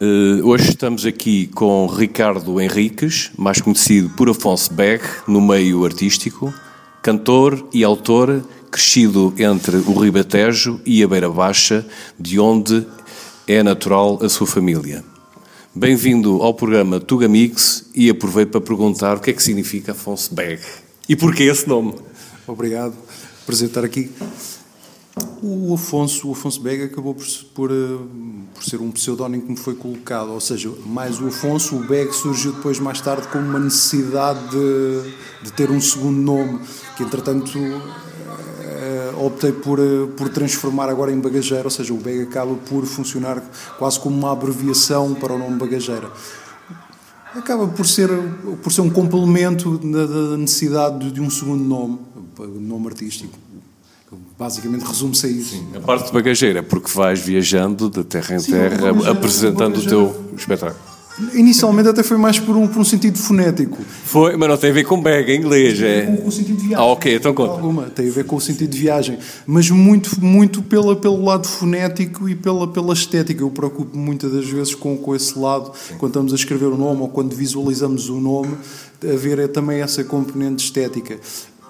Uh, hoje estamos aqui com Ricardo Henriques, mais conhecido por Afonso Beg, no meio artístico, cantor e autor, crescido entre o Ribatejo e a Beira Baixa, de onde é natural a sua família. Bem-vindo ao programa Tuga Mix e aproveito para perguntar o que é que significa Afonso Beg e porquê esse nome. Obrigado, prazer estar aqui. O Afonso, o Afonso Bega acabou por, por, eh, por, ser um pseudónimo que me foi colocado, ou seja, mais o Afonso, o Beg surgiu depois mais tarde como uma necessidade de, de ter um segundo nome, que entretanto eh, optei por, eh, por transformar agora em bagageira, ou seja, o Beg acaba por funcionar quase como uma abreviação para o nome bagageira. Acaba por ser, por ser um complemento da necessidade de um segundo nome, nome artístico. Basicamente resume-se a isso. Sim, a parte de bagageira, porque vais viajando de terra em Sim, terra, apresentando o teu espetáculo. Inicialmente até foi mais por um, por um sentido fonético. Foi, mas não tem a ver com bag, em inglês. É... Com, com o sentido de viagem. Ah, ok, então conta. Alguma, tem a ver com o sentido de viagem. Mas muito, muito pela, pelo lado fonético e pela, pela estética. Eu preocupo muitas das vezes com, com esse lado, Sim. quando estamos a escrever o nome ou quando visualizamos o nome, a ver é também essa componente estética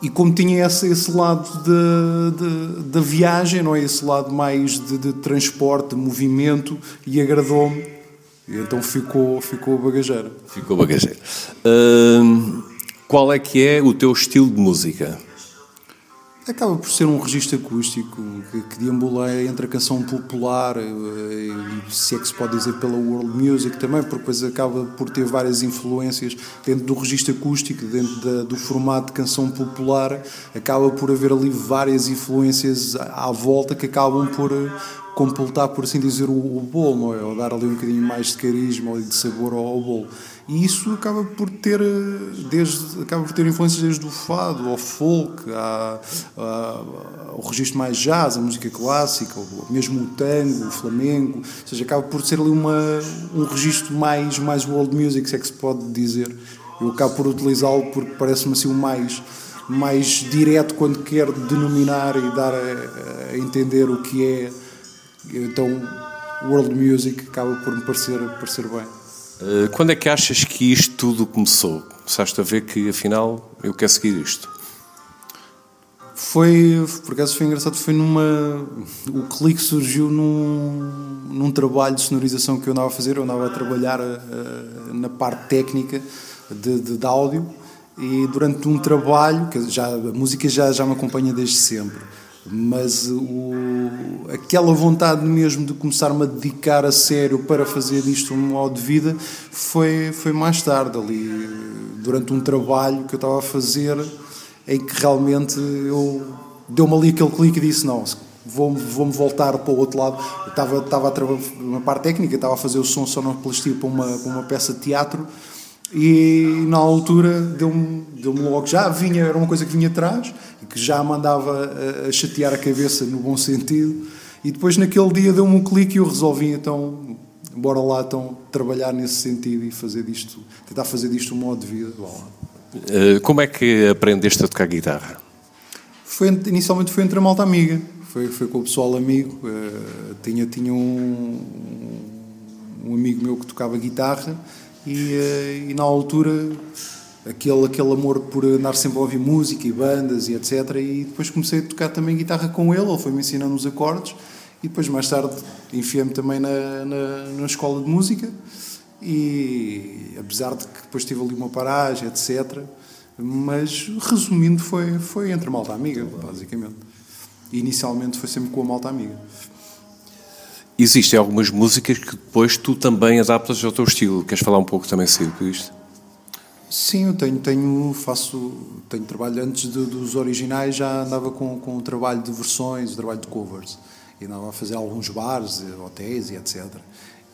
e como tinha esse, esse lado da viagem, não é? esse lado mais de, de transporte, de movimento, e agradou-me. E então ficou, ficou bagageira. Ficou bagageira. Uh, qual é que é o teu estilo de música? Acaba por ser um registro acústico que, que entre a canção popular eh, e se é que se pode dizer pela world music também, porque depois acaba por ter várias influências dentro do registro acústico, dentro da, do formato de canção popular, acaba por haver ali várias influências à, à volta que acabam por eh, completar, por assim dizer, o, o bolo, não é? Ou dar ali um bocadinho mais de carisma ou de sabor ao, ao bolo. E isso acaba por ter desde acaba por ter influências desde o fado ao folk, a, ao registro mais jazz, a música clássica, ou mesmo o tango, o flamengo, ou seja, acaba por ser ali uma, um registro mais mais world music, se é que se pode dizer. Eu acabo por utilizá-lo porque parece-me assim o mais mais direto quando quero denominar e dar a, a entender o que é então world music acaba por me parecer parecer bem. Eh, quando é que achas que isto tudo começou? Começaste a ver que afinal eu quero seguir isto? Foi, por acaso foi engraçado, foi numa. O clique surgiu num, num trabalho de sonorização que eu andava a fazer. Eu andava a trabalhar uh, na parte técnica de, de, de, áudio e durante um trabalho, que já, a música já, já me acompanha desde sempre mas o, aquela vontade mesmo de começar-me a dedicar a sério para fazer disto um modo de vida foi, foi mais tarde, ali, durante um trabalho que eu estava a fazer, em que realmente eu deu-me ali aquele clique e disse: Não, vou-me vou voltar para o outro lado. Eu estava, estava a trabalhar na parte técnica, estava a fazer o som sonoplastia para uma, para uma peça de teatro. E na altura deu-me deu logo, já vinha, era uma coisa que vinha atrás, que já mandava a, a chatear a cabeça no bom sentido. E depois naquele dia deu-me um clique e eu resolvi então, bora lá então trabalhar nesse sentido e fazer disto, tentar fazer disto um modo de vida. Uh, como é que aprendeste a tocar guitarra? Foi, inicialmente foi entre a malta amiga, foi, foi com o pessoal amigo. Uh, tinha tinha um, um amigo meu que tocava guitarra e, uh, e na altura aquele, aquele amor por andar sempre a ouvir música e bandas e etc. E depois comecei a tocar também guitarra com ele, ele foi-me ensinando os acordes e depois mais tarde enfiei-me também na, na, na, escola de música e apesar de que depois tive ali uma paragem, etc. Mas resumindo foi, foi entre malta amiga, basicamente. E inicialmente foi sempre com a malta amiga. Existem algumas músicas que depois tu também adaptas ao teu estilo. Queres falar um pouco também sobre isto? Sim, eu tenho, tenho, faço, tenho trabalho antes de, dos originais, já andava com, com o trabalho de versões, o trabalho de covers. E andava a fazer alguns bares, hotéis e etc.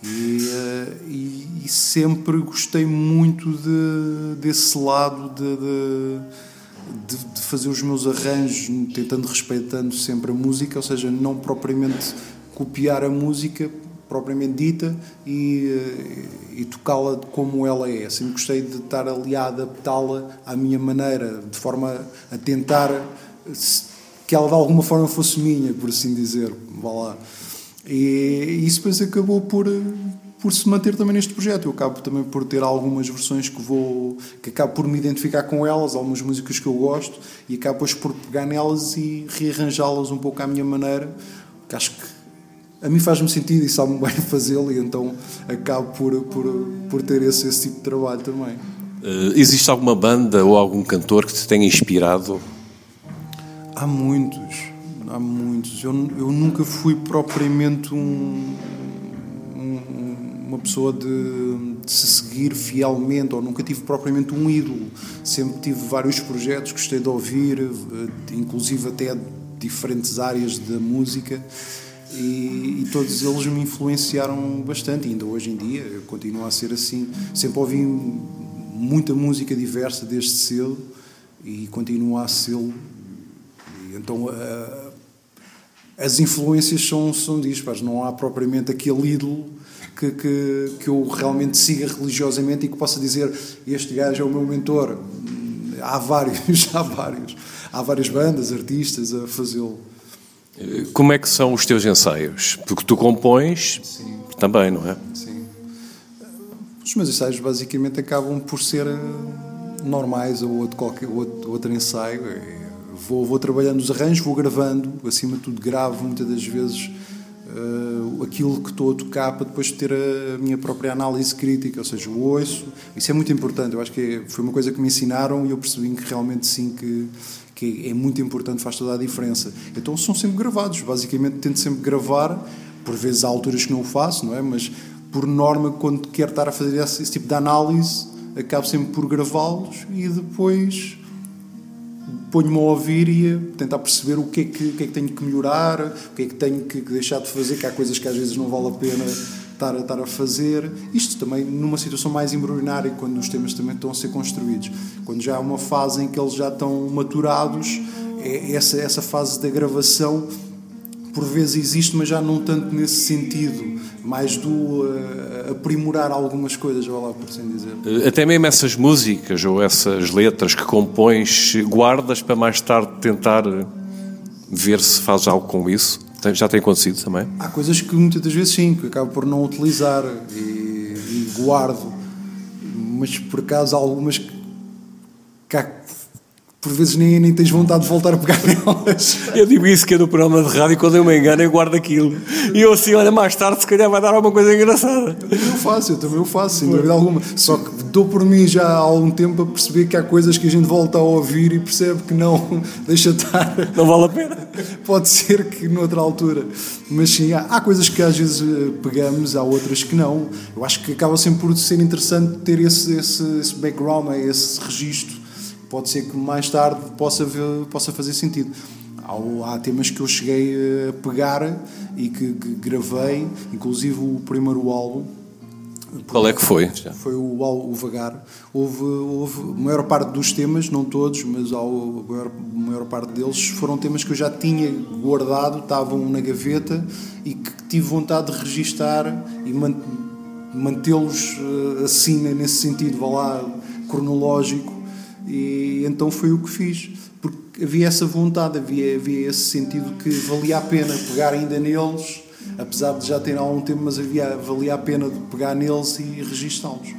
E, eh, e, e sempre gostei muito de, desse lado de, de, de, fazer os meus arranjos, tentando respeitando sempre a música, ou seja, não propriamente copiar a música propriamente dita e, eh, e tocá-la como ela é. Sempre gostei de estar ali a adaptá-la à minha maneira, de forma a tentar que ela de alguma forma fosse minha, por assim dizer. Vá lá. E isso depois acabou por, por se manter também neste projeto. Eu acabo também por ter algumas versões que vou que acabo por me identificar com elas, algumas músicas que eu gosto e acabo depois por pegar nelas e rearranjá-las um pouco à minha maneira, que acho que a mim faz-me sentido e sabe-me bem fazê-lo e então acabo por, por, por ter esse, esse tipo de trabalho também. Uh, existe alguma banda ou algum cantor que te tenha inspirado? Há muitos, há muitos. Eu, eu nunca fui propriamente um, uma pessoa de, de, se seguir fielmente, ou nunca tive propriamente um ídolo. Sempre tive vários projetos, gostei de ouvir, eh, inclusive até diferentes áreas da música, e, e todos eles me influenciaram bastante, ainda hoje em dia eu continuo a ser assim. Sempre ouvi muita música diversa desde cedo e continuo a ser. Então. As influências são, são dispares, não há propriamente aquele ídolo que, que, que eu realmente siga religiosamente e que possa dizer este gajo é o meu mentor. Há vários, há vários. Há várias bandas, artistas a fazê-lo. Como é que são os teus ensaios? Porque tu compões Sim. também, não é? Sim. Os meus ensaios basicamente acabam por ser eh, normais ou outro, qualquer outro, outro ensaio. Vou, vou trabalhando os arranjos, vou gravando, acima de tudo gravo muitas das vezes uh, aquilo que estou a tocar para depois ter a minha própria análise crítica, ou seja, o ouço. Isso é muito importante. Eu acho que foi uma coisa que me ensinaram e eu percebi que realmente sim que que é muito importante, faz toda a diferença. Então são sempre gravados, basicamente tento sempre gravar, por vezes há alturas que não o faço, não é? Mas por norma, quando quero estar a fazer esse, esse tipo de análise, acabo sempre por gravá-los e depois ponho-me a ouvir e a tentar perceber o que, é que, o que é que tenho que melhorar, o que é que tenho que deixar de fazer, que há coisas que às vezes não vale a pena estar a, estar a fazer. Isto também numa situação mais embrionária, quando os temas também estão a ser construídos. Quando já há uma fase em que eles já estão maturados, é essa, essa fase da gravação por vezes existe, mas já não tanto nesse sentido, mais do uh, aprimorar algumas coisas, vá lá por assim dizer. Eh, até mesmo essas músicas ou essas letras que compões, guardas para mais tarde tentar ver se faz algo com isso? Já tem acontecido também? Há coisas que muitas das vezes sim, que acabo por não utilizar e, e guardo, mas por acaso há algumas que, há por vezes nem, nem tens vontade de voltar a pegar nelas. Eu digo isso que é do programa de rádio, quando eu me engano, eu guardo aquilo. E eu assim, olha, mais tarde se calhar vai dar alguma coisa engraçada. Eu também o faço, eu também o faço, sem dúvida alguma. Só que dou por mim já há algum tempo a perceber que há coisas que a gente volta a ouvir e percebe que não, deixa estar. Não vale a pena. Pode ser que noutra altura. Mas sim, há, há coisas que às vezes eh, pegamos, há outras que não. Eu acho que acaba sempre por ser interessante ter esse, esse, esse background, é, esse registro pode ser que mais tarde possa, ver, possa fazer sentido. Há, há, temas que eu cheguei a pegar e que, que, gravei, inclusive o primeiro álbum. Qual é que foi? Foi o, o Vagar. Houve, houve a maior parte dos temas, não todos, mas a maior, a maior parte deles foram temas que eu já tinha guardado, estavam na gaveta e que tive vontade de registar e mantê-los eh, assim, nesse sentido, vá lá, cronológico e então foi o que fiz, porque havia essa vontade, havia, havia esse sentido que valia a pena pegar ainda neles, apesar de já ter algum tempo, mas havia, valia a pena de pegar neles e registá-los.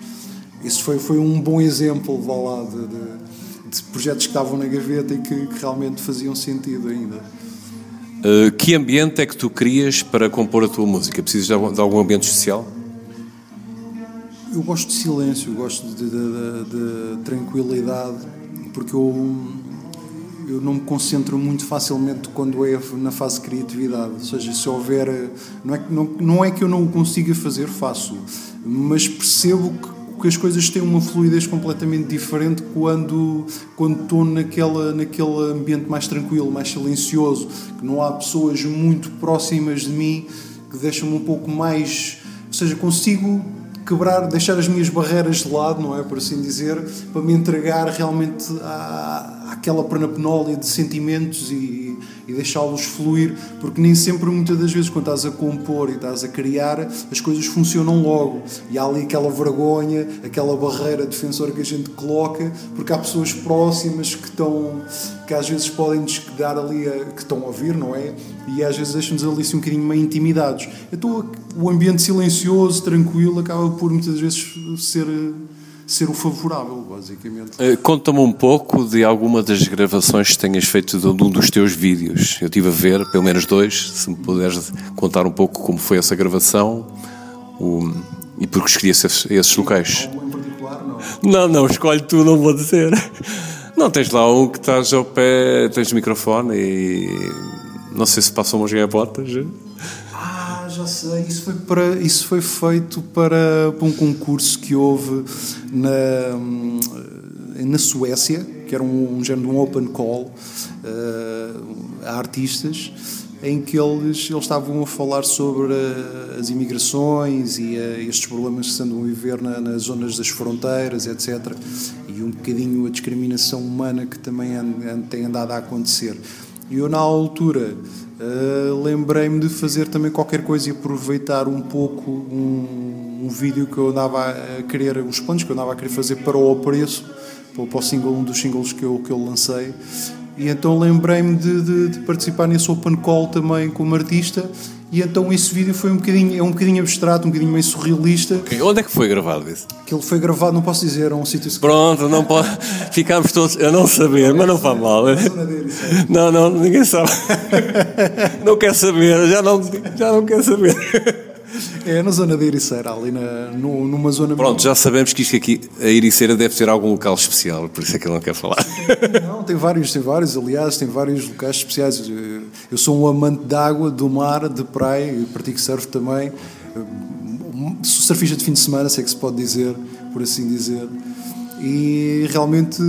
Isso foi, foi um bom exemplo, vá lá, de, de, de projetos que estavam na gaveta e que, que realmente faziam sentido ainda. Uh, que ambiente é que tu crias para compor a tua música? Precisas de algum ambiente especial? Eu gosto de silêncio, gosto de, de, de, de tranquilidade, porque eu, eu não me concentro muito facilmente quando é na fase de criatividade. Ou seja, se houver. Não é, não, não é que eu não o consiga fazer, faço, mas percebo que, que as coisas têm uma fluidez completamente diferente quando, quando estou naquela, naquele ambiente mais tranquilo, mais silencioso, que não há pessoas muito próximas de mim que deixam-me um pouco mais. Ou seja, consigo quebrar, deixar as minhas barreiras de lado, não é? Por assim dizer, para me entregar realmente à, àquela pernapnólia de sentimentos e, e deixá-los fluir, porque nem sempre, muitas das vezes, quando estás a compor e estás a criar, as coisas funcionam logo. E há ali aquela vergonha, aquela barreira defensora que a gente coloca, porque há pessoas próximas que estão, que às vezes podem nos dar ali, a, que estão a ouvir, não é? E às vezes deixam-nos ali assim, um bocadinho meio intimidados. Então o ambiente silencioso, tranquilo, acaba por muitas vezes ser ser o favorável, basicamente. Uh, Conta-me um pouco de alguma das gravações que tenhas feito de um dos teus vídeos. Eu estive a ver, pelo menos dois, se me puderes contar um pouco como foi essa gravação o, e porque escolhi esses, esses locais. Algum em particular, não? Não, não, escolhe tu, não vou dizer. Não, tens lá um que estás ao pé, tens o microfone e não sei se passam umas gaivotas sei. Isso foi, para, isso foi feito para, para um concurso que houve na, hum, na Suécia, que era um, um género de um open call uh, a artistas, em que eles, eles estavam a falar sobre uh, as imigrações e uh, estes problemas que se andam a viver na, nas zonas das fronteiras, etc. E um bocadinho a discriminação humana que também and, and, tem andado a acontecer. E eu, na altura, uh, lembrei-me de fazer também qualquer coisa e aproveitar um pouco um, um, vídeo que eu andava a querer, os planos que eu andava a querer fazer para o preço, para o single, um dos singles que eu, que eu lancei. E então lembrei-me de, de, de, participar nesse open call também como artista. E então esse vídeo foi um bocadinho, é um bocadinho abstrato, um bocadinho meio surrealista. Okay. Onde é que foi gravado isso? Que ele foi gravado, não posso dizer, é um sítio Pronto, não pode. Ficámos todos a não saber, mas não faz mal. Não, não, ninguém sabe. Não quer saber, já não, já não quer saber. É na zona de Ericeira, ali na, no, numa zona. Pronto, já sabemos que isto aqui, a Ericeira deve ter algum local especial, por isso é que ele não quer falar. Não, tem vários, tem vários, aliás, tem vários locais especiais. Eu sou um amante de água, do mar, de praia, e pratico surf também. Surfista de fim de semana, sei que se pode dizer, por assim dizer. E realmente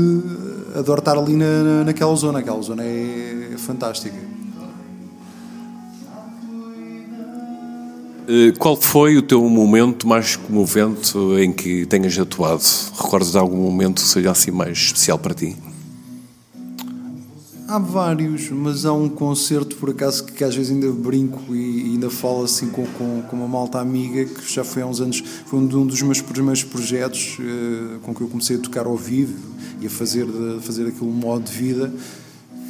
adoro estar ali na, naquela zona, aquela zona é fantástica. Qual foi o teu momento mais comovente em que tenhas atuado? Recordas de algum momento que seja assim mais especial para ti? Há vários, mas há um concerto por acaso que, que às vezes ainda brinco e, e ainda falo assim com, com, com, uma malta amiga que já foi há uns anos, foi um, dos meus primeiros projetos uh, com que eu comecei a tocar ao vivo e a fazer, a fazer aquele modo de vida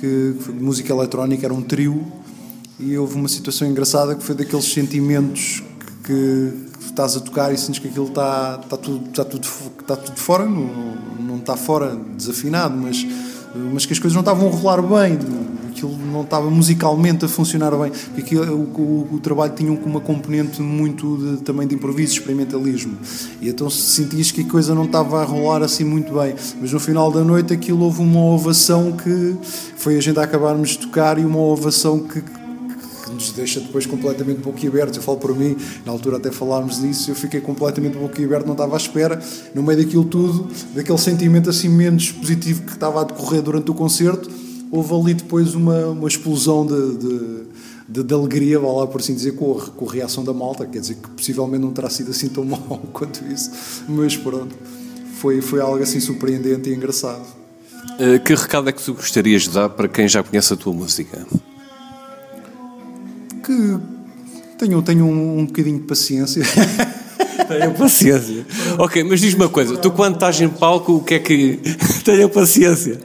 que, que música eletrónica, era um trio e houve uma situação engraçada que foi daqueles sentimentos que, que estás a tocar e sentes que aquilo está, está, tudo, está, tudo, está tudo fora, não, não está fora desafinado, mas, mas que as coisas não estavam a rolar bem, aquilo não estava musicalmente a funcionar bem, porque o, o, o, trabalho tinha uma componente muito de, também de improviso, experimentalismo, e então sentias que a coisa não estava a rolar assim muito bem, mas no final da noite aquilo houve uma ovação que foi a gente a acabarmos de tocar e uma ovação que nos deixa depois completamente boquiabertos. Eu falo por mim, na altura até falámos disso, eu fiquei completamente boquiaberto, não estava à espera, no meio daquilo tudo, daquele sentimento assim menos positivo que estava a decorrer durante o concerto, houve ali depois uma, uma explosão de, de, de, de alegria, vá lá por assim dizer, com a, com a reação da malta, quer dizer que possivelmente não terá sido assim tão mal quanto isso, mas pronto, foi, foi algo assim surpreendente e engraçado. Eh, que recado é que tu gostarias de dar para quem já conhece a tua música? Que tenham, tenham um, bocadinho de paciência. Tenham paciência. Ok, mas diz-me uma coisa: tu quando estás em palco, o que é que. Tenham paciência.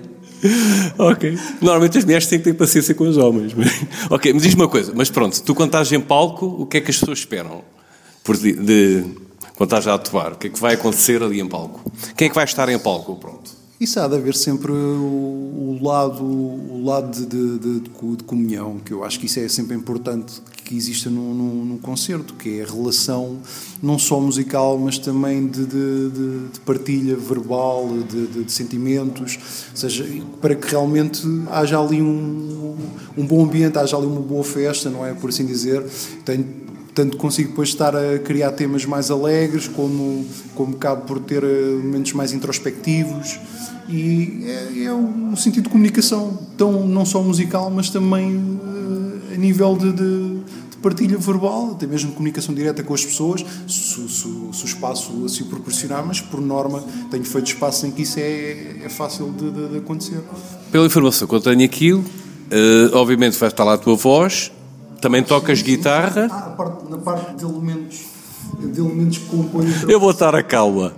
Ok. Normalmente as mulheres têm que ter paciência com os homens. Mas... Ok, mas diz-me uma coisa: mas pronto, tu quando estás em palco, o que é que as pessoas esperam? Por de, de, quando estás a atuar, o que é que vai acontecer ali em palco? Quem é que vai estar em palco? Pronto. Isso há de haver sempre o, lado, o lado de, de, de, de, comunhão, que eu acho que isso é sempre importante que exista num, num, num concerto, que é a relação não só musical, mas também de, partilha verbal, de, sentimentos, seja, para que realmente haja ali um, um bom ambiente, haja ali uma boa festa, não é? Por assim dizer. Tenho, tanto consigo depois estar a criar temas mais alegres, como, como cabo por ter eh, momentos mais introspectivos e é, é um sentido de comunicação, tão não só musical, mas também uh, a nível de, de, de, partilha verbal, até mesmo de comunicação direta com as pessoas, se, se, se o espaço assim proporcionar, mas por norma tenho feito espaço em que isso é, é fácil de, de, acontecer. Pela informação que eu tenho aqui, Uh, obviamente vai estar lá a tua voz, também tocas guitarra. Ah, parte, na parte de elementos, de elementos que compõem. Eu vou estar a calma.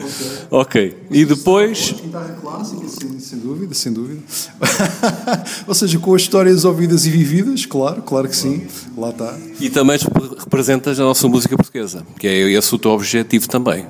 Ok. Ok. E depois. Guitarra clássica, sem, sem dúvida, sem dúvida. Ou seja, com as histórias ouvidas e vividas, claro, claro que sim. Lá está. E também representas a nossa música portuguesa, que é esse o teu objetivo também.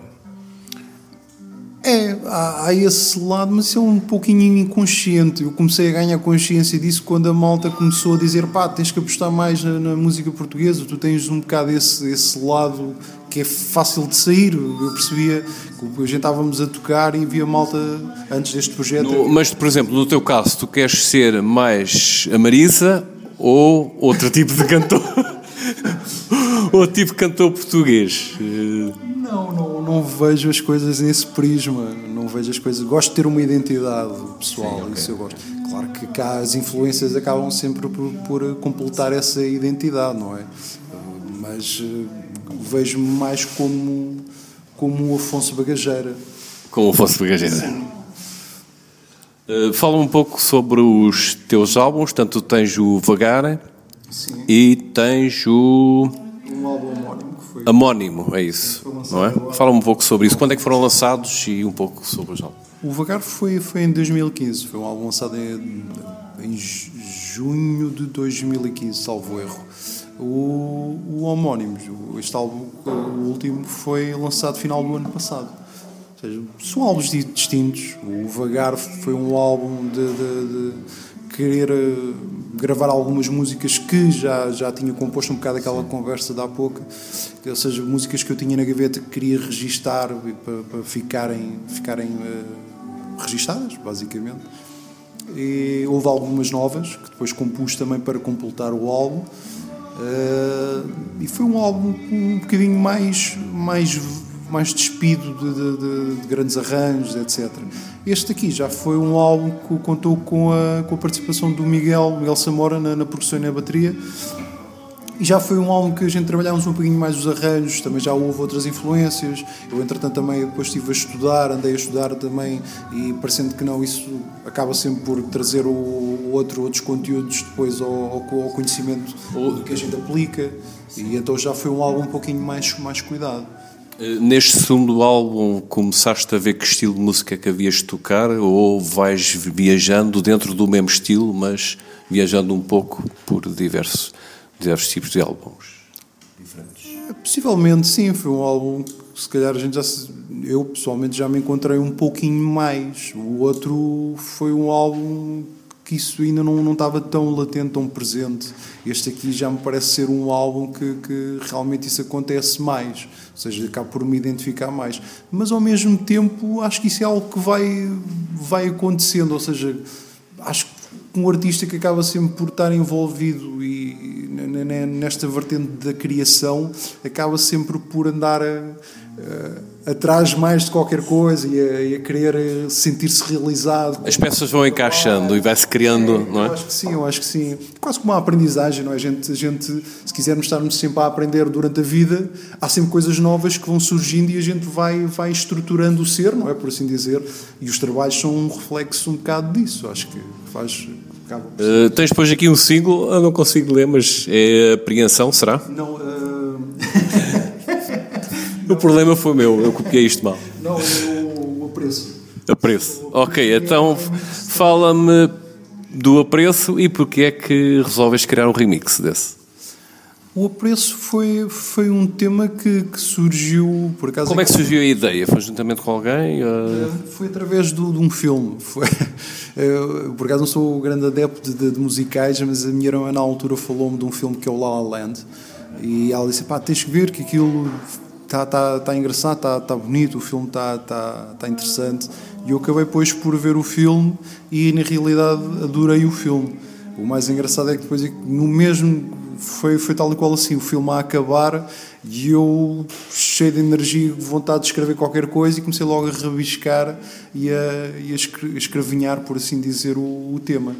É, há, há, esse lado, mas é um pouquinho inconsciente. Eu comecei a ganhar consciência disso quando a malta começou a dizer: pá, tens que apostar mais na, na música portuguesa, tu tens um bocado esse, esse lado que é fácil de sair. Eu percebia que a gente estávamos a tocar e via malta antes deste projeto. No, mas, por exemplo, no teu caso, tu queres ser mais a Marisa ou outro tipo de cantor? outro tipo de cantor português? Não, vejo as coisas nesse prisma. Não vejo as coisas. Gosto de ter uma identidade pessoal, Sim, okay. isso eu gosto. Claro que cá as influências acabam sempre por, por completar essa identidade, não é? Mas uh, vejo-me mais como, como o Afonso Bagageira. Como o Afonso Bagageira. Uh, fala um pouco sobre os teus álbuns, tanto tens o Vagar Sim. e tens o. Um álbum homónimo. Amónimo, é isso. Não é? Fala um pouco sobre isso. Quando é que foram lançados e um pouco sobre os álbuns? O Vagar foi, foi em 2015. Foi um álbum lançado em, em junho de 2015, salvo erro. O, o Homónimos, este álbum, o último, foi lançado final do ano passado. Ou seja, são álbuns distintos. O Vagar foi um álbum de, de, de querer eh, gravar algumas músicas que já, já tinha composto um bocado aquela conversa de há pouco, ou seja, músicas que eu tinha na gaveta que queria registar para, para ficarem, ficarem uh, registadas, basicamente. E houve algumas novas que depois compus também para completar o álbum. Uh, e foi um álbum um bocadinho mais, mais, mais despido de, de, de, de, grandes arranjos, etc. Este aqui já foi um álbum que contou com a, com a participação do Miguel, Miguel Samora na, na produção e na bateria. E já foi um álbum que a gente trabalhámos um pouquinho mais os arranjos, também já houve outras influências. Eu, entretanto, também depois estive a estudar, andei a estudar também, e parecendo que não, isso acaba sempre por trazer o outro, outros conteúdos depois ao, ao conhecimento que a gente aplica. E então já foi um álbum um pouquinho mais, mais cuidado. Eh, neste segundo álbum, começaste a ver que estilo de música que havias de tocar ou vais viajando dentro do mesmo estilo, mas viajando um pouco por diversos diversos tipos de álbuns diferentes? Possivelmente sim, foi um álbum que se calhar a gente já se, eu pessoalmente já me encontrei um pouquinho mais. O outro foi um álbum que isso ainda não, não estava tão latente, tão presente. Este aqui já me parece ser um álbum que, que realmente isso acontece mais, ou seja, acabo por me identificar mais. Mas ao mesmo tempo acho que isso é algo que vai, vai acontecendo, ou seja, acho que um artista que acaba sempre por estar envolvido e nesta vertente da criação acaba sempre por andar a, a, atrás mais de qualquer coisa e a, e a querer sentir-se realizado. As peças vão encaixando e vai-se criando, é, não é? Eu acho que sim, eu acho que sim. Quase como uma aprendizagem, não é? A gente, a gente, se quisermos estarmos sempre a aprender durante a vida, há sempre coisas novas que vão surgindo e a gente vai, vai estruturando o ser, não é? Por assim dizer. E os trabalhos são um reflexo um bocado disso. Acho que faz Uh, tens depois aqui um single, eu não consigo ler, mas é Apreensão, será? Não. Uh... o problema foi meu, eu copiei isto mal. Não, o, o apreço. Apreço. Ok, então fala-me do apreço e porque é que resolves criar um remix desse? O apreço foi, foi um tema que, que surgiu por acaso. Como é que surgiu a ideia? Foi juntamente com alguém? Ou... Foi através do, de um filme. Foi, eu, por acaso não sou grande adepto de, de, musicais, mas a minha irmã na altura falou-me de um filme que é o La La Land. E ela disse: pá, tens que ver que aquilo está tá, tá engraçado, está tá bonito, o filme está tá, tá interessante. E eu acabei depois por ver o filme e na realidade adorei o filme. O mais engraçado é que depois, no mesmo foi, foi tal e qual assim, o filme a acabar e eu, cheio de energia, de vontade de escrever qualquer coisa, e comecei logo a rabiscar e a, e a escravinhar, por assim dizer, o, o tema.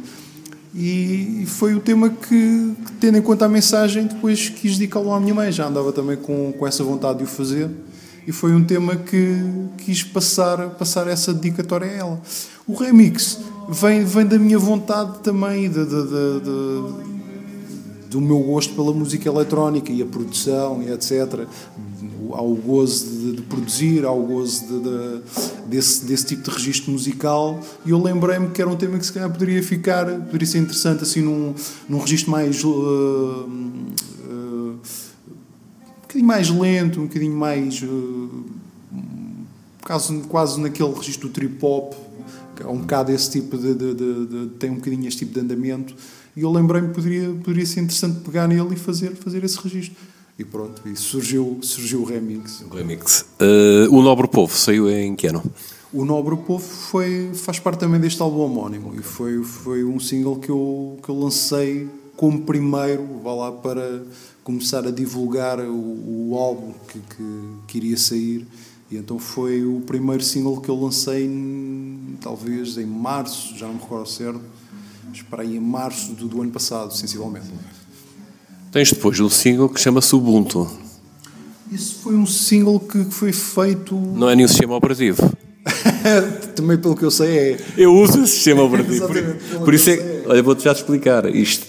E foi o tema que, tendo em conta a mensagem, depois quis dedicá-lo à minha mãe. Já andava também com, com essa vontade de o fazer. e foi um tema que quis passar, passar essa dedicatória a ela. O remix vem, vem da minha vontade também, de, de, de, do meu gosto pela música eletrónica e a produção e etc. Há o gozo de, de produzir, há o gozo de, de, desse, desse tipo de registro musical e eu lembrei-me que era um tema que se calhar poderia ficar, poderia ser interessante assim num, num registro mais. Uh, uh, um bocadinho mais lento, um bocadinho mais. Uh, quase, quase naquele registro do trip hop, é um bocado esse tipo de, de, de tem um bocadinho este tipo de andamento e eu lembrei-me que poderia, poderia ser interessante pegar nele e fazer, fazer esse registro. E pronto, e surgiu, surgiu o remix. O remix. Uh, o Nobre Povo saiu em que ano? O Nobre Povo foi, faz parte também deste álbum homónimo e foi, foi um single que eu, que eu lancei como primeiro, vá lá, para começar a divulgar o, o álbum que, que, que, iria sair. E então foi o primeiro single que eu lancei, talvez em março, já não me recordo certo mas para aí em março do, do ano passado, sensivelmente. Tens depois um single que chama-se Ubuntu. Isso foi um single que foi feito. Não é nenhum sistema operativo. Também pelo que eu sei é. Eu uso esse sistema operativo. por, por isso é. é. Olha, vou-te já explicar. Isto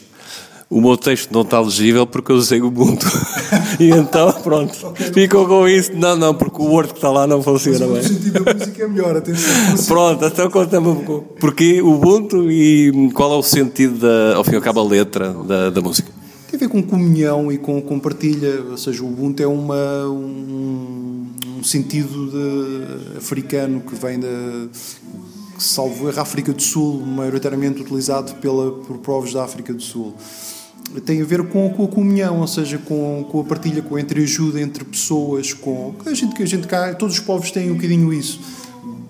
o meu texto não está legível porque eu usei o Ubuntu. e então, pronto, okay, ficou com isso. Não, não, porque o Word que está lá não funciona bem. O sentido da música é melhor, atenção. Pronto, então conta-me um pouco. Porquê o Ubuntu e qual é o sentido, da, ao fim e ao cabo, a letra da, da música? Tem a ver com comunhão e com, com partilha, ou seja, o Ubuntu é uma, um, um sentido de, africano que vem da salvo erro, África do Sul, maioritariamente utilizado pela, por povos da África do Sul tem a ver com, com a comunhão, ou seja, com, com a partilha, com a entreajuda entre pessoas, com a gente que a gente cá, todos os povos têm um bocadinho isso.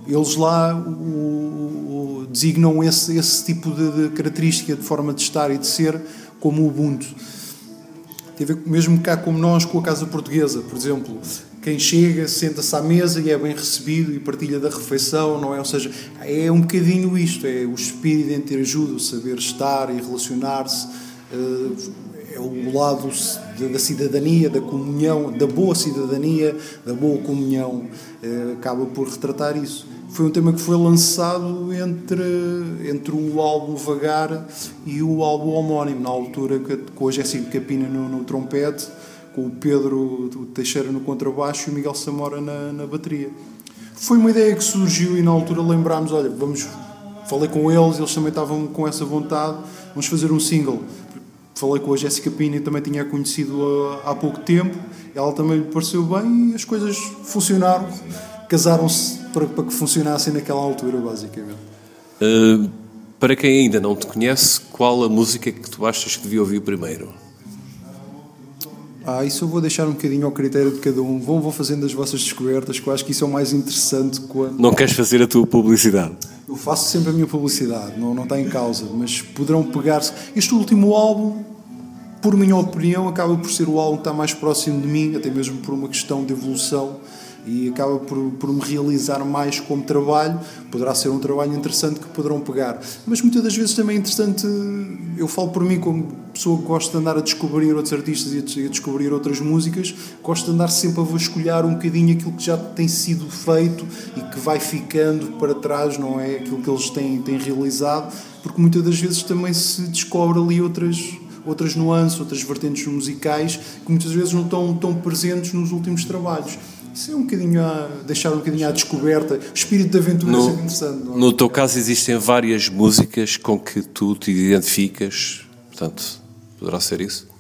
Eles lá o, o, designam esse, esse tipo de, de, característica, de forma de estar e de ser, como o Ubuntu. Tem a ver mesmo cá como nós com a casa portuguesa, por exemplo. Quem chega, senta-se à mesa e é bem recebido e partilha da refeição, não é? Ou seja, é um bocadinho isto, é o espírito de entreajuda, o saber estar e relacionar-se é o lado da cidadania, da comunhão, da boa cidadania, da boa comunhão, eh, acaba por retratar isso. Foi um tema que foi lançado entre, entre o álbum Vagar e o álbum homónimo, na altura com a Jéssica Capina no, no trompete, com o Pedro Teixeira no contrabaixo e o Miguel Samora na, na bateria. Foi uma ideia que surgiu e na altura lembrámos, olha, vamos falei com eles, eles também estavam com essa vontade, vamos fazer um single falei com a Jéssica Pina e também tinha conhecido há pouco tempo. Ela também lhe pareceu bem e as coisas funcionaram. Casaram-se para, para que funcionassem naquela altura, basicamente. Uh, para quem ainda não te conhece, qual a música que tu achas que devia ouvir primeiro? Ah, isso eu vou deixar um bocadinho ao critério de cada um. Vão, vão fazendo as vossas descobertas, que eu acho que isso é o mais interessante quando... Não queres fazer a tua publicidade? Eu faço sempre a minha publicidade, não, não está em causa, mas poderão pegar-se... Este último álbum por minha opinião, acaba por ser o álbum que está mais próximo de mim, até mesmo por uma questão de evolução e acaba por, por me realizar mais como trabalho. Poderá ser um trabalho interessante que poderão pegar, mas muitas das vezes também é interessante. Eu falo por mim, como pessoa que gosta de andar a descobrir outros artistas e a descobrir outras músicas, gosto de andar sempre a vasculhar um bocadinho aquilo que já tem sido feito e que vai ficando para trás, não é? Aquilo que eles têm, têm realizado, porque muitas das vezes também se descobre ali outras outras nuances, outras vertentes musicais que muitas vezes não estão tão presentes nos últimos trabalhos. Isso é um bocadinho a deixar um bocadinho à descoberta. O espírito de aventura no, é interessante. É? No teu caso, existem várias músicas com que tu te identificas, portanto, poderá ser isso?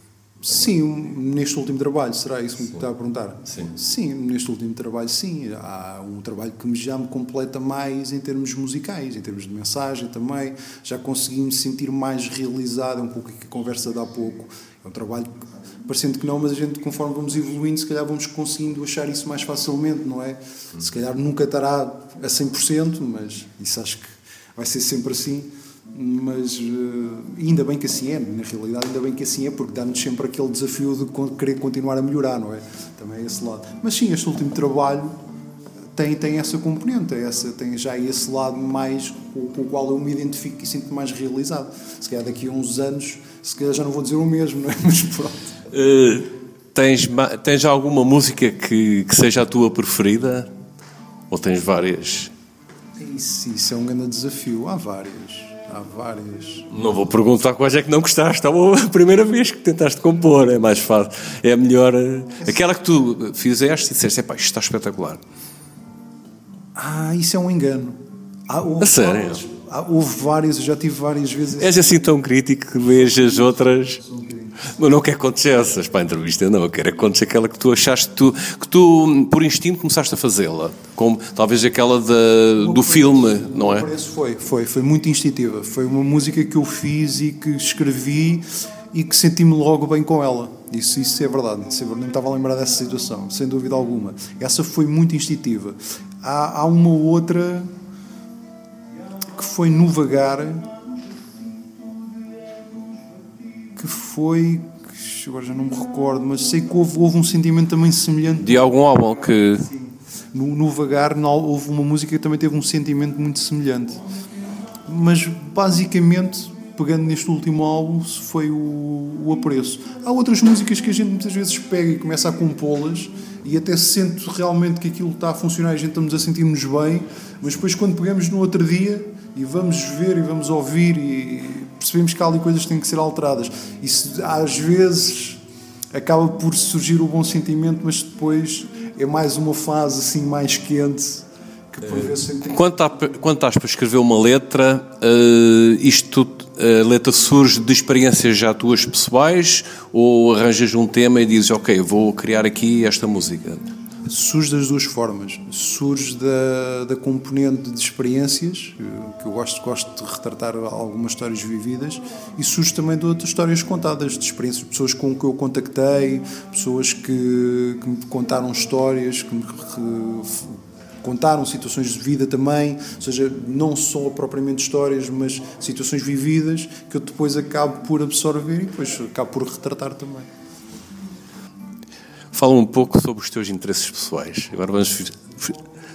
Sim, neste último trabalho, será isso que me está a perguntar? Sim. Sim, neste último trabalho, sim. Há um trabalho que já me completa mais em termos musicais, em termos de mensagem também. Já consegui me sentir mais realizado, é um pouco que a conversa dá pouco. É um trabalho parecendo que não, mas a gente, conforme vamos evoluindo, se calhar vamos conseguindo achar isso mais facilmente, não é? Se calhar nunca estará a 100%, mas isso acho que vai ser sempre assim mas uh, ainda bem que assim é, na realidade ainda bem que assim é, porque dá-nos sempre aquele desafio de querer continuar a melhorar, não é? Também é esse lado. Mas sim, este último trabalho tem, tem essa componente, é essa, tem já esse lado mais com, com o qual eu me identifico e sinto mais realizado. Se calhar daqui a uns anos, se calhar já não vou dizer o mesmo, não é? Mas pronto. Uh, Tens, tens alguma música que, que seja a tua preferida? Ou tens várias? Isso, isso é um grande desafio. Há várias. Há várias. Não vou perguntar quais é que não gostaste. É a primeira vez que tentaste compor. É mais fácil. É a melhor. Eh, aquela que tu fizeste e disseste: isto está espetacular. Ah, isso é um engano. Ah, a sério? Ah, houve várias, eu já tive várias vezes. És assim tão crítico que vês as outras. Mas não quero que acontecesse para a entrevista, não. Eu quero que aconteça aquela que tu achaste que tu, que tu por instinto, começaste a fazê-la. Como talvez aquela da, do filme, não é? Foi, foi, foi muito instintiva. Foi uma música que eu fiz e que escrevi e que senti-me logo bem com ela. Isso, isso é verdade. Isso é verdade. Me estava a lembrar dessa situação, sem dúvida alguma. Essa foi muito instintiva. Há, há uma outra que foi no Vagar, que foi. Agora já não me recordo, mas sei que houve, houve um sentimento também semelhante. De algum álbum que. Sim. No, no Vagar houve uma música que também teve um sentimento muito semelhante. Mas basicamente, pegando neste último álbum, foi o, o apreço. Há outras músicas que a gente muitas vezes pega e começa a compô-las e até se sente realmente que aquilo está a funcionar e a gente estamos a sentir-nos bem, mas depois quando pegamos no outro dia e vamos ver e vamos ouvir e percebemos que há ali coisas que têm que ser alteradas. Isso às vezes acaba por surgir o bom sentimento, mas depois é mais uma fase assim mais quente que por vezes sentimos. Quando, quando estás para escrever uma letra, uh, isto a letra surge de experiências já tuas pessoais ou arranjas um tema e dizes ok, vou criar aqui esta música? Surge das duas formas. Surge da, da componente de experiências, que eu gosto, gosto de retratar algumas histórias vividas, e surge também de outras histórias contadas, de experiências, pessoas com que eu contactei, pessoas que, que me contaram histórias, que me que contaram situações de vida também, ou seja, não só propriamente histórias, mas situações vividas que eu depois acabo por absorver e depois acabo por retratar também. Fala um pouco sobre os teus interesses pessoais. Agora vamos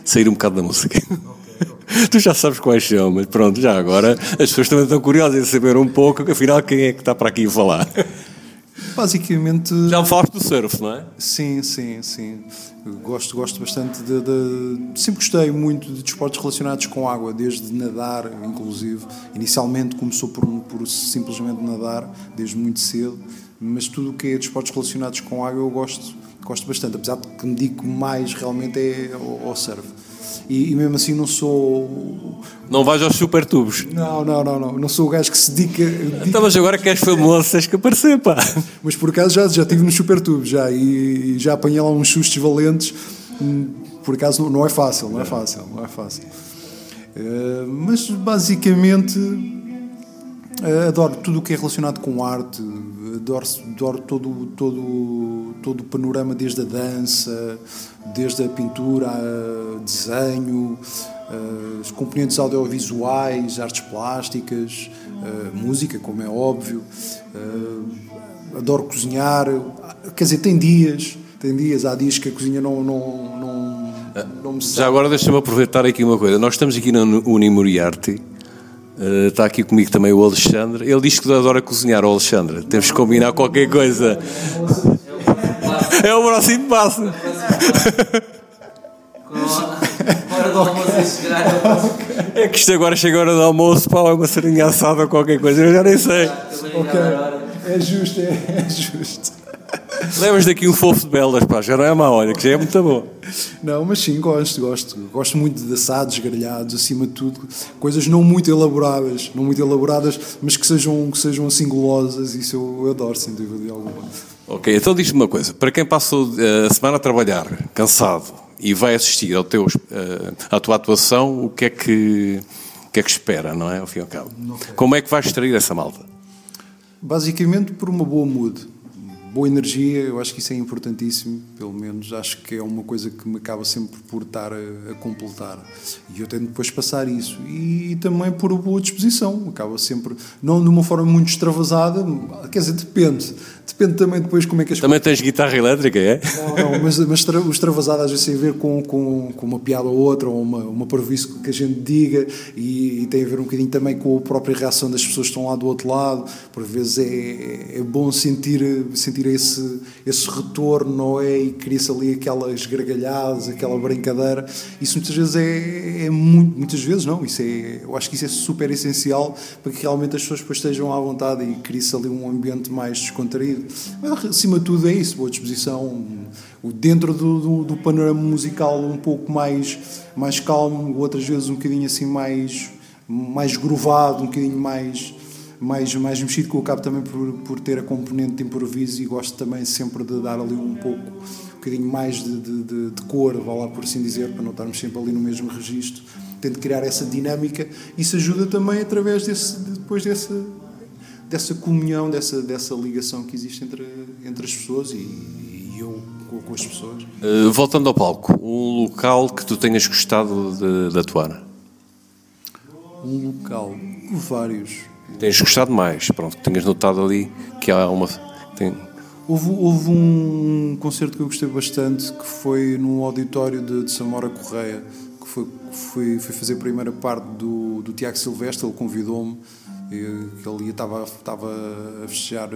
sair um bocado da música. Tu já sabes quais são, mas pronto, já agora as pessoas também estão curiosas em saber um pouco, afinal, quem é que está para aqui a falar? Basicamente. Já me falaste do surf, não é? Sim, sim, sim. Gosto, gosto bastante de, de, Sempre gostei muito de desportos relacionados com água, desde nadar, inclusive. Inicialmente começou por, por simplesmente nadar, desde muito cedo, mas tudo o que é desportos relacionados com água eu gosto gosto bastante, apesar de que me digo mais realmente é ao, ao surf. E, e, mesmo assim não sou. Não vais aos super tubos? Não, não, não, não. Não sou o gajo que se dedica. dedica... Então, mas agora que és famoso, tens que aparecer, pá. Mas por acaso já, já estive nos super tubos já, e, e já apanhei lá uns sustos valentes. Hum, por acaso não, não é fácil, não é fácil, não é fácil. Uh, mas basicamente uh, adoro tudo o que é relacionado com arte, adoro, todo, todo, todo o panorama, desde a dança, desde a pintura, a desenho, as componentes audiovisuais, artes plásticas, música, como é óbvio. Adoro cozinhar, quer dizer, tem dias, tem dias, há dias que a cozinha não, não, não, não me sabe. Já agora deixa-me aproveitar aqui uma coisa. Nós estamos aqui na Unimoriarte Está aqui comigo também o Alexandre. Ele diz que adora cozinhar, o Alexandre. Temos que combinar qualquer coisa. É o próximo passo. É que isto agora chega a hora do almoço, pá, uma sardinha assada ou qualquer coisa, eu já nem sei. Ok, é justo, é, é justo. Levas daqui um fofo de belas, pá, já não é mau, olha, que já é muito bom. Não, mas sim, gosto, gosto. Gosto muito de assados, grelhados, acima de tudo. Coisas não muito elaboradas, não muito elaboradas, mas que sejam, que sejam assim golosas, isso eu, eu adoro, sem dúvida alguma. Ok, então diz-me uma coisa, para quem passou eh, a semana a trabalhar, cansado, e vai assistir ao teu, eh, à tua atuação, o que é que, o que, é que espera, não é, ao fim e ao cabo? Como é que vais extrair essa malta? Basicamente por uma boa mood boa energia, eu acho que isso é importantíssimo, pelo menos acho que é uma coisa que me acaba sempre por estar a, a completar. E eu tento depois passar isso. E, e, também por boa disposição, acaba sempre, não de uma forma muito extravasada, quer dizer, depende. Depende também depois como é que as Também tens guitarra elétrica, é? Não, não mas, mas o extravasado às vezes tem a ver com, com, com uma piada ou outra, ou uma, uma previsto que a gente diga, e, e, tem a ver um bocadinho também com a própria reação das pessoas que estão lá do outro lado. Por vezes é, é bom sentir, sentir sentir esse, esse retorno, não é? E cria-se ali aquelas gargalhadas, aquela brincadeira. Isso muitas vezes é, é muito, muitas vezes não, isso é, eu acho que isso é super essencial para que realmente as pessoas depois estejam à vontade e crie-se ali um ambiente mais descontraído. Mas acima de tudo é isso, boa disposição, dentro do, do, do panorama musical um pouco mais, mais calmo, outras vezes um bocadinho assim mais, mais grovado, um bocadinho mais mais, mais mexido, que eu acabo também por, por ter a componente de improviso e gosto também sempre de dar ali um pouco, um bocadinho mais de, de, de, de cor, vá lá por assim dizer, para não estarmos sempre ali no mesmo registro. Tento criar essa dinâmica. Isso ajuda também através desse, depois dessa, dessa comunhão, dessa, dessa ligação que existe entre, entre as pessoas e, e eu com, com, as pessoas. Uh, voltando ao palco, um local que tu tenhas gostado de, de atuar? Um local, vários Tens gostado mais, pronto, que tenhas notado ali que há uma. Tem... Houve, houve um concerto que eu gostei bastante que foi num auditório de, de Samora Correia, que foi, foi, foi fazer a primeira parte do, do Tiago Silvestre, ele convidou-me que ele estava, estava a festejar,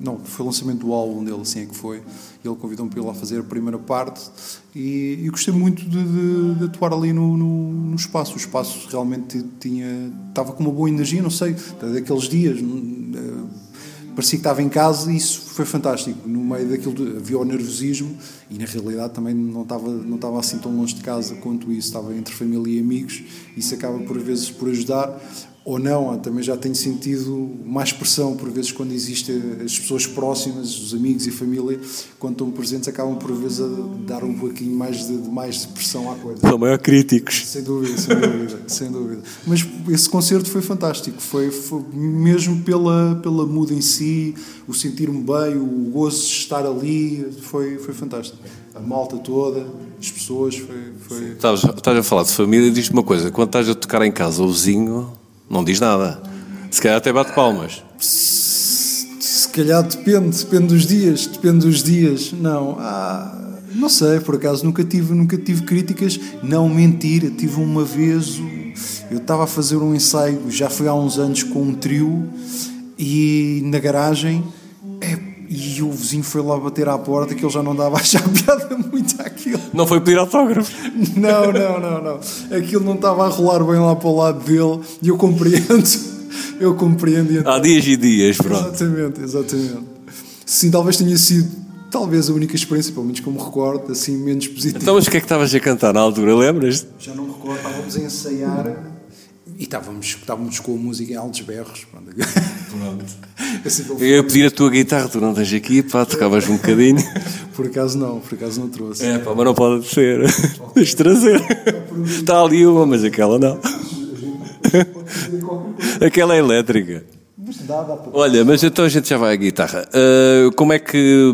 não, foi o lançamento do álbum dele, assim é que foi, ele convidou-me para ir lá fazer a primeira parte. E, e gostei muito de, de, de atuar ali no, no, no, espaço, o espaço realmente tinha, estava com uma boa energia, não sei, daqueles dias, eh, parecia que estava em casa e isso foi fantástico. No meio daquilo havia o nervosismo e na realidade também não estava, não estava assim tão longe de casa quanto isso, estava entre família e amigos. Isso acaba por vezes por ajudar, ou não, também já tenho sentido mais pressão por vezes quando existem as pessoas próximas, os amigos e família, quando estão presentes, acabam por vezes a dar um pouquinho mais de, de mais de pressão à coisa. São maior críticos. Sem dúvida, sem dúvida, sem dúvida. Mas esse concerto foi fantástico, foi, foi mesmo pela, pela muda em si, o sentir-me bem, o gozo de estar ali, foi, foi fantástico. A malta toda, as pessoas, foi. foi... Estás, estás a falar de família, diz-me uma coisa: quando estás a tocar em casa, o vizinho não diz nada. Se calhar até bate palmas. Se calhar depende, depende dos dias, depende dos dias. Não, ah, não sei, por acaso nunca tive, nunca tive críticas. Não, mentira, tive uma vez, eu estava a fazer um ensaio, já foi há uns anos com um trio e na garagem e o vizinho foi lá bater à porta que ele já não dava a achar piada muito àquilo. Não foi pedir autógrafo? Não, não, não, não. Aquilo não estava a rolar bem lá para o lado dele e eu compreendo. Eu compreendo. Então... Há dias e dias, pronto. Exatamente, exatamente. Sim, talvez tenha sido talvez a única experiência, pelo menos que eu me recordo, assim, menos positiva. Então, mas o que é que estavas a cantar na altura, lembras? Já não me recordo, estávamos a ensaiar e estávamos, estávamos com a música em altos berros. Pronto. Pronto. Eu ia pedir a tua guitarra, tu não tens aqui, pá, tocavas um bocadinho. por acaso não, por acaso não trouxe. É, pá, mas não pode ser. Deixa trazer. Está ali uma, mas aquela não. aquela é elétrica. Olha, mas então a gente já vai à guitarra. Uh, como é que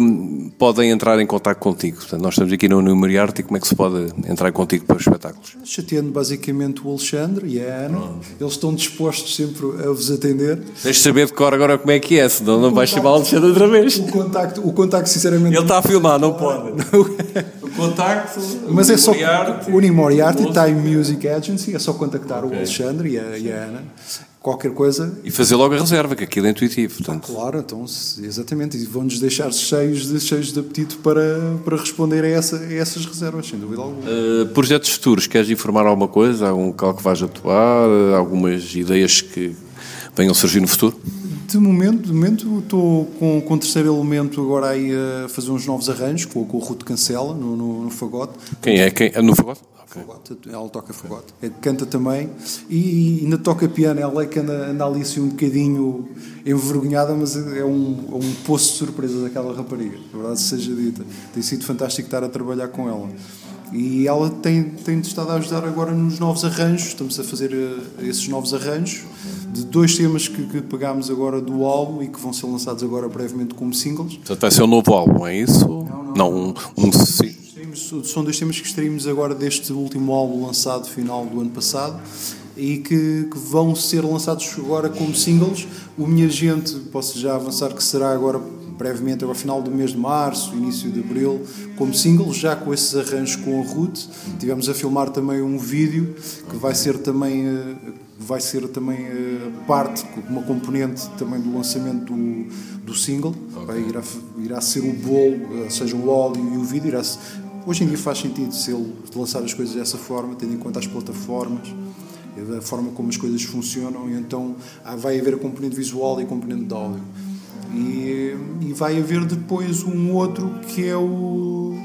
podem entrar em contato contigo? Portanto, nós estamos aqui no Numeriarte e como é que se pode entrar contigo para os espetáculos? Chateando basicamente o Alexandre e a Ana. Eles estão dispostos sempre a vos atender. Deixa saber de cor agora como é que é, senão não vais chamar o Alexandre outra vez. O contacto, o contacto sinceramente. Ele está a filmar, não pode. o contacto. Mas é só. O Unimoriarty Time Music Agency, é só contactar okay. o Alexandre e a, e a Ana qualquer coisa. E fazer logo a reserva, que aquilo é intuitivo. Portanto. Ah, claro, então, exatamente. E vão-nos deixar cheios de, cheios de apetite para, para responder a, essa, a essas reservas, sem dúvida alguma. Uh, projetos futuros, queres informar alguma coisa? Algum local que vais atuar? Algumas ideias que venham surgir no futuro? De momento, de momento estou com, com o terceiro elemento agora aí a fazer uns novos arranjos com, com o Ruto Cancela no, no, no Fagote. Quem é? Quem? No Fagote? Ela toca fagote. É, canta também e, ainda toca piano. Ela é que anda, anda ali assim um bocadinho envergonhada, mas é um, é um poço de surpresa daquela rapariga, a verdade seja dita. Tem sido fantástico estar a trabalhar com ela. E ela tem, tem estado a ajudar agora nos novos arranjos. Estamos a fazer uh, esses novos arranjos de dois temas que, que pegámos agora do álbum e que vão ser lançados agora brevemente como singles. Portanto, vai ser um novo álbum, é isso? Não, não, não um, um, são dois temas que extraímos agora deste último álbum lançado final do ano passado e que, que, vão ser lançados agora como singles. O Minha Gente, posso já avançar que será agora brevemente, ao final do mês de março, início de abril, como singles, já com esses arranjos com a Ruth. Tivemos a filmar também um vídeo que vai ser também, eh, vai ser também uh, parte, uma componente também do lançamento do, do single. Okay. Vai, irá, irá ser o bolo, ou seja, o áudio e o vídeo. Irá, hoje em dia faz sentido se ele lançar as coisas dessa forma, tendo em conta as plataformas da forma como as coisas funcionam, e então vai haver a componente visual e a componente de áudio. E, e vai haver depois um outro que é o,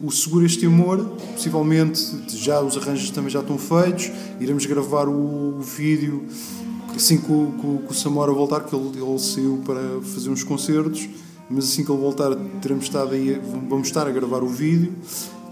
o Segura Este Amor, possivelmente já os arranjos também já estão feitos, iremos gravar o, o vídeo assim que o, que o Samora voltar, que ele, ele saiu para fazer uns concertos, mas assim que ele voltar teremos estado aí, vamos estar a gravar o vídeo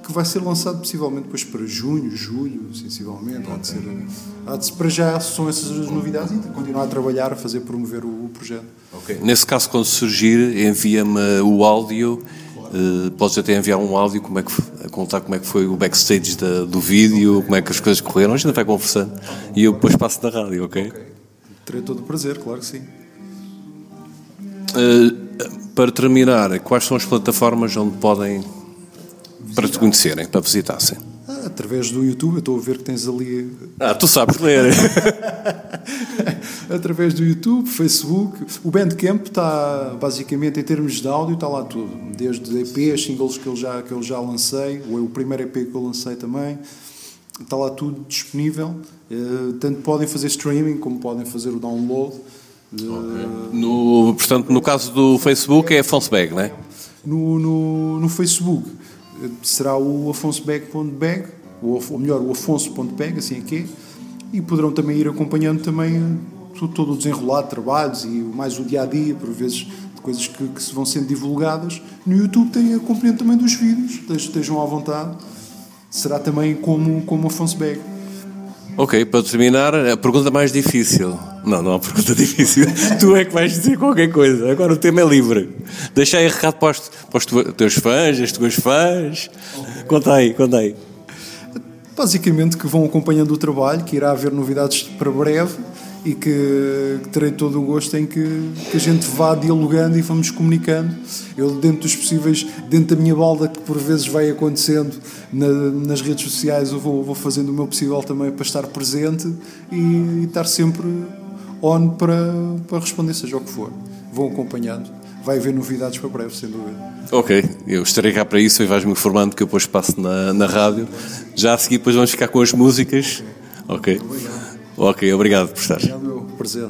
que vai ser lançado possivelmente depois para junho, julho, sensivelmente. Okay. Há, de ser, há de ser, para já são essas as novidades e continuar a trabalhar, a fazer promover o, o projeto. Okay. Nesse caso, quando surgir, envia-me o áudio. Uh, podes até enviar um áudio como é que, a contar como é que foi o backstage da, do vídeo, como é que as coisas correram. A gente vai conversando e eu depois passo na rádio, ok? okay. Terei todo o prazer, claro que sim. Uh, para terminar, quais são as plataformas onde podem para te conhecerem, para visitassem? Ah, através do YouTube, eu estou a ver que tens ali. Ah, tu sabes ler. através do YouTube, Facebook. O Bandcamp está, basicamente, em termos de áudio, está lá tudo. Desde EPs, singles que eu já, que eu já lancei, ou o primeiro EP que eu lancei também. Está lá tudo disponível. Uh, tanto podem fazer streaming como podem fazer o download. No, portanto, no caso do Facebook é Afonso Bag, não é? No, no, no Facebook será o afonsobeg.beg, ou, ou melhor, o afonso.beg, assim é que é, e poderão também ir acompanhando também eh, todo o desenrolar de trabalhos e mais o dia a dia, por vezes de coisas que, que se vão sendo divulgadas. No YouTube tem a componente também dos vídeos, estejam à vontade. Será também como, como Afonso Beg. Ok, para terminar, a pergunta mais difícil. Não, não há pergunta difícil. tu é que vais dizer qualquer coisa. Agora o tema é livre. Deixa aí recado para os, para os teus fãs, as tuas fãs. Conta aí, conta aí. Basicamente que vão acompanhando o trabalho, que irá haver novidades para breve e que, que, terei todo o gosto em que, que, a gente vá dialogando e vamos comunicando. Eu, dentro dos possíveis, dentro da minha balda, que por vezes vai acontecendo na, nas redes sociais, eu vou, vou, fazendo o meu possível também para estar presente e, e estar sempre on para, para responder, seja o que for. Vou acompanhando. Vai haver novidades para breve, sem dúvida. Ok, eu estarei cá para isso e vais-me informando que eu depois passo na, na rádio. Já a seguir, depois vamos ficar com as músicas. Ok. Ok, obrigado por estar. É o meu prazer.